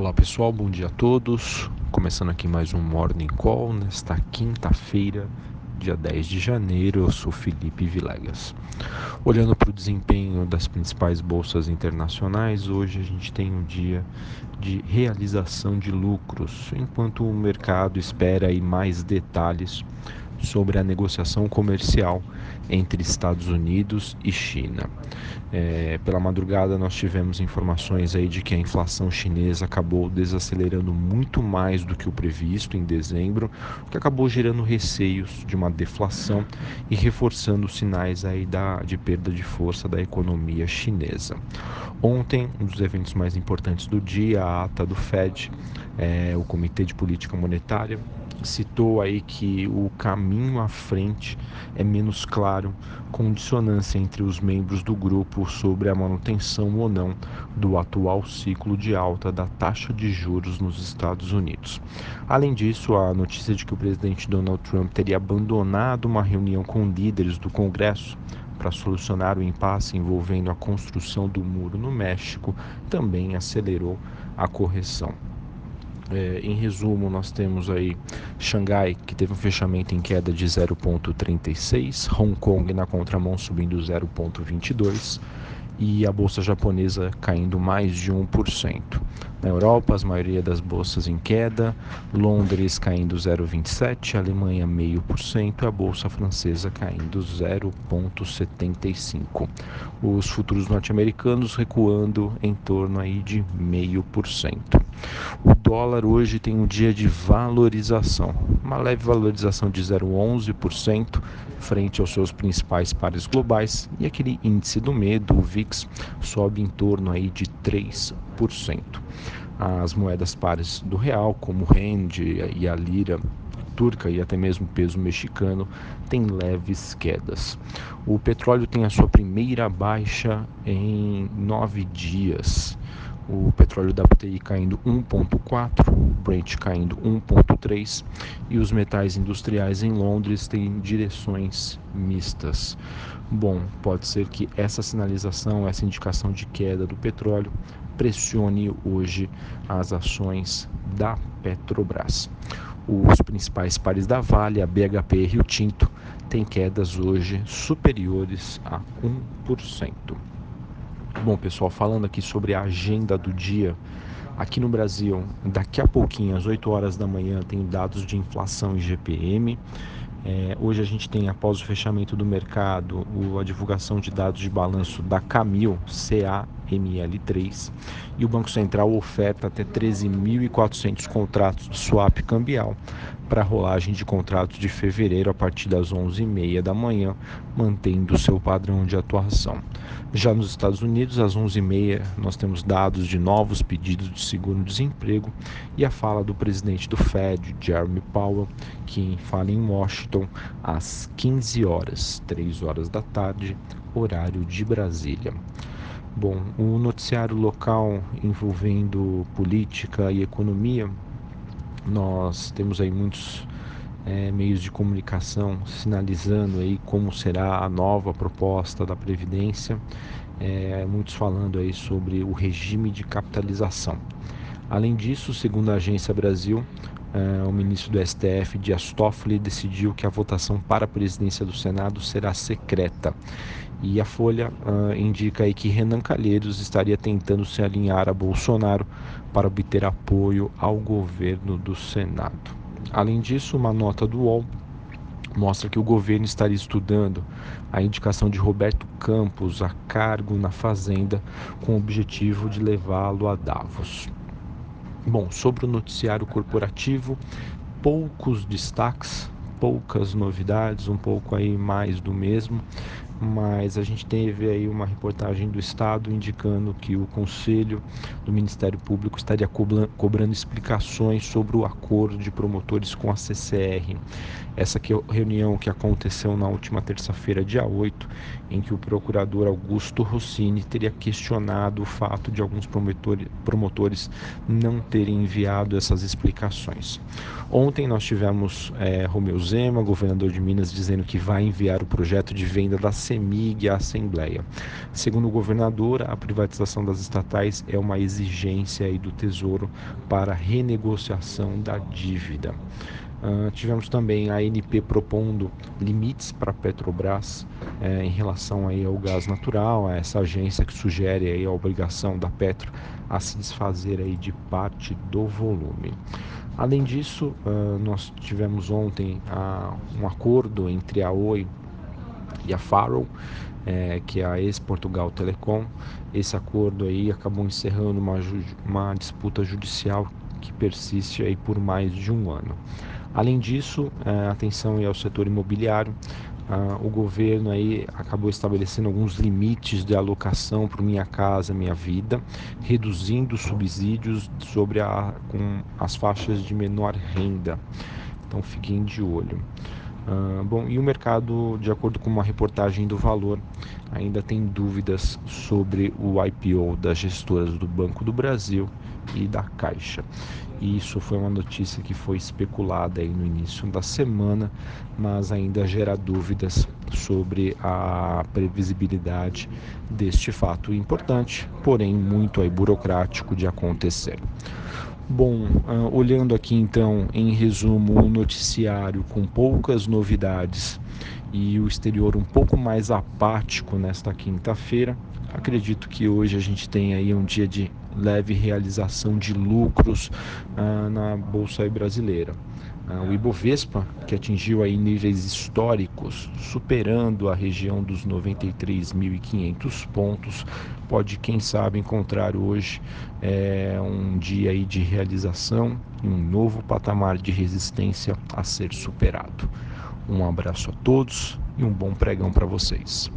Olá pessoal, bom dia a todos. Começando aqui mais um Morning Call nesta quinta-feira, dia 10 de janeiro. Eu sou Felipe Vilegas. Olhando para o desempenho das principais bolsas internacionais, hoje a gente tem um dia de realização de lucros, enquanto o mercado espera aí mais detalhes sobre a negociação comercial entre Estados Unidos e China. É, pela madrugada nós tivemos informações aí de que a inflação chinesa acabou desacelerando muito mais do que o previsto em dezembro, o que acabou gerando receios de uma deflação e reforçando os sinais aí da, de perda de força da economia chinesa. Ontem, um dos eventos mais importantes do dia, a ata do Fed, é, o Comitê de Política Monetária, citou aí que o caminho à frente é menos claro, com dissonância entre os membros do grupo sobre a manutenção ou não do atual ciclo de alta da taxa de juros nos Estados Unidos. Além disso, a notícia de que o presidente Donald Trump teria abandonado uma reunião com líderes do Congresso para solucionar o impasse envolvendo a construção do muro no México também acelerou a correção. É, em resumo, nós temos aí Xangai, que teve um fechamento em queda de 0,36, Hong Kong na contramão subindo 0,22 e a bolsa japonesa caindo mais de 1%. Na Europa, a maioria das bolsas em queda, Londres caindo 0,27%, Alemanha 0,5% e a bolsa francesa caindo 0,75%. Os futuros norte-americanos recuando em torno aí de 0,5%. O dólar hoje tem um dia de valorização, uma leve valorização de 0,11% frente aos seus principais pares globais e aquele índice do medo, o VIX, sobe em torno aí de 3%. As moedas pares do real, como o rand e a lira turca e até mesmo o peso mexicano têm leves quedas. O petróleo tem a sua primeira baixa em nove dias o petróleo WTI caindo 1,4, o Brent caindo 1,3 e os metais industriais em Londres têm direções mistas. Bom, pode ser que essa sinalização, essa indicação de queda do petróleo pressione hoje as ações da Petrobras. Os principais pares da Vale, a BHP e Rio Tinto, têm quedas hoje superiores a 1%. Bom, pessoal, falando aqui sobre a agenda do dia, aqui no Brasil, daqui a pouquinho, às 8 horas da manhã, tem dados de inflação e GPM. É, hoje a gente tem, após o fechamento do mercado, o, a divulgação de dados de balanço da Camil, CAML3, e o Banco Central oferta até 13.400 contratos de swap cambial para a rolagem de contratos de fevereiro a partir das 11h30 da manhã, mantendo seu padrão de atuação. Já nos Estados Unidos, às 11h30, nós temos dados de novos pedidos de seguro-desemprego e a fala do presidente do Fed, Jeremy Powell, que fala em Washington às 15 horas, 3 horas da tarde, horário de Brasília. Bom, o noticiário local envolvendo política e economia nós temos aí muitos é, meios de comunicação sinalizando aí como será a nova proposta da Previdência, é, muitos falando aí sobre o regime de capitalização. Além disso, segundo a Agência Brasil, é, o ministro do STF, Dias Toffoli, decidiu que a votação para a presidência do Senado será secreta. E a Folha uh, indica aí que Renan Calheiros estaria tentando se alinhar a Bolsonaro para obter apoio ao governo do Senado. Além disso, uma nota do UOL mostra que o governo estaria estudando a indicação de Roberto Campos a cargo na Fazenda com o objetivo de levá-lo a Davos. Bom, sobre o noticiário corporativo, poucos destaques, poucas novidades, um pouco aí mais do mesmo mas a gente teve aí uma reportagem do Estado indicando que o Conselho do Ministério Público estaria cobrando explicações sobre o acordo de promotores com a CCR. Essa é reunião que aconteceu na última terça-feira, dia 8, em que o procurador Augusto Rossini teria questionado o fato de alguns promotores não terem enviado essas explicações. Ontem nós tivemos é, Romeu Zema, governador de Minas, dizendo que vai enviar o projeto de venda da CEMIG a Assembleia. Segundo o governador, a privatização das estatais é uma exigência do Tesouro para renegociação da dívida. Uh, tivemos também a ANP propondo limites para a Petrobras eh, em relação aí ao gás natural, a essa agência que sugere aí a obrigação da Petro a se desfazer aí de parte do volume. Além disso, uh, nós tivemos ontem uh, um acordo entre a Oi e a Farrell, eh, que é a ex-Portugal Telecom. Esse acordo aí acabou encerrando uma, uma disputa judicial que persiste aí por mais de um ano. Além disso, é, atenção ao setor imobiliário. o governo aí acabou estabelecendo alguns limites de alocação para Minha Casa Minha Vida, reduzindo subsídios sobre a, com as faixas de menor renda. Então fiquem de olho. Uh, bom, e o mercado, de acordo com uma reportagem do Valor, ainda tem dúvidas sobre o IPO das gestoras do Banco do Brasil e da Caixa. E isso foi uma notícia que foi especulada aí no início da semana, mas ainda gera dúvidas sobre a previsibilidade deste fato importante, porém muito aí burocrático de acontecer. Bom, uh, olhando aqui então em resumo o noticiário com poucas novidades e o exterior um pouco mais apático nesta quinta-feira, acredito que hoje a gente tem aí um dia de leve realização de lucros uh, na bolsa brasileira. Uh, o Ibovespa, que atingiu aí níveis históricos, superando a região dos 93.500 pontos, pode, quem sabe, encontrar hoje é, um dia aí de realização e um novo patamar de resistência a ser superado. Um abraço a todos e um bom pregão para vocês.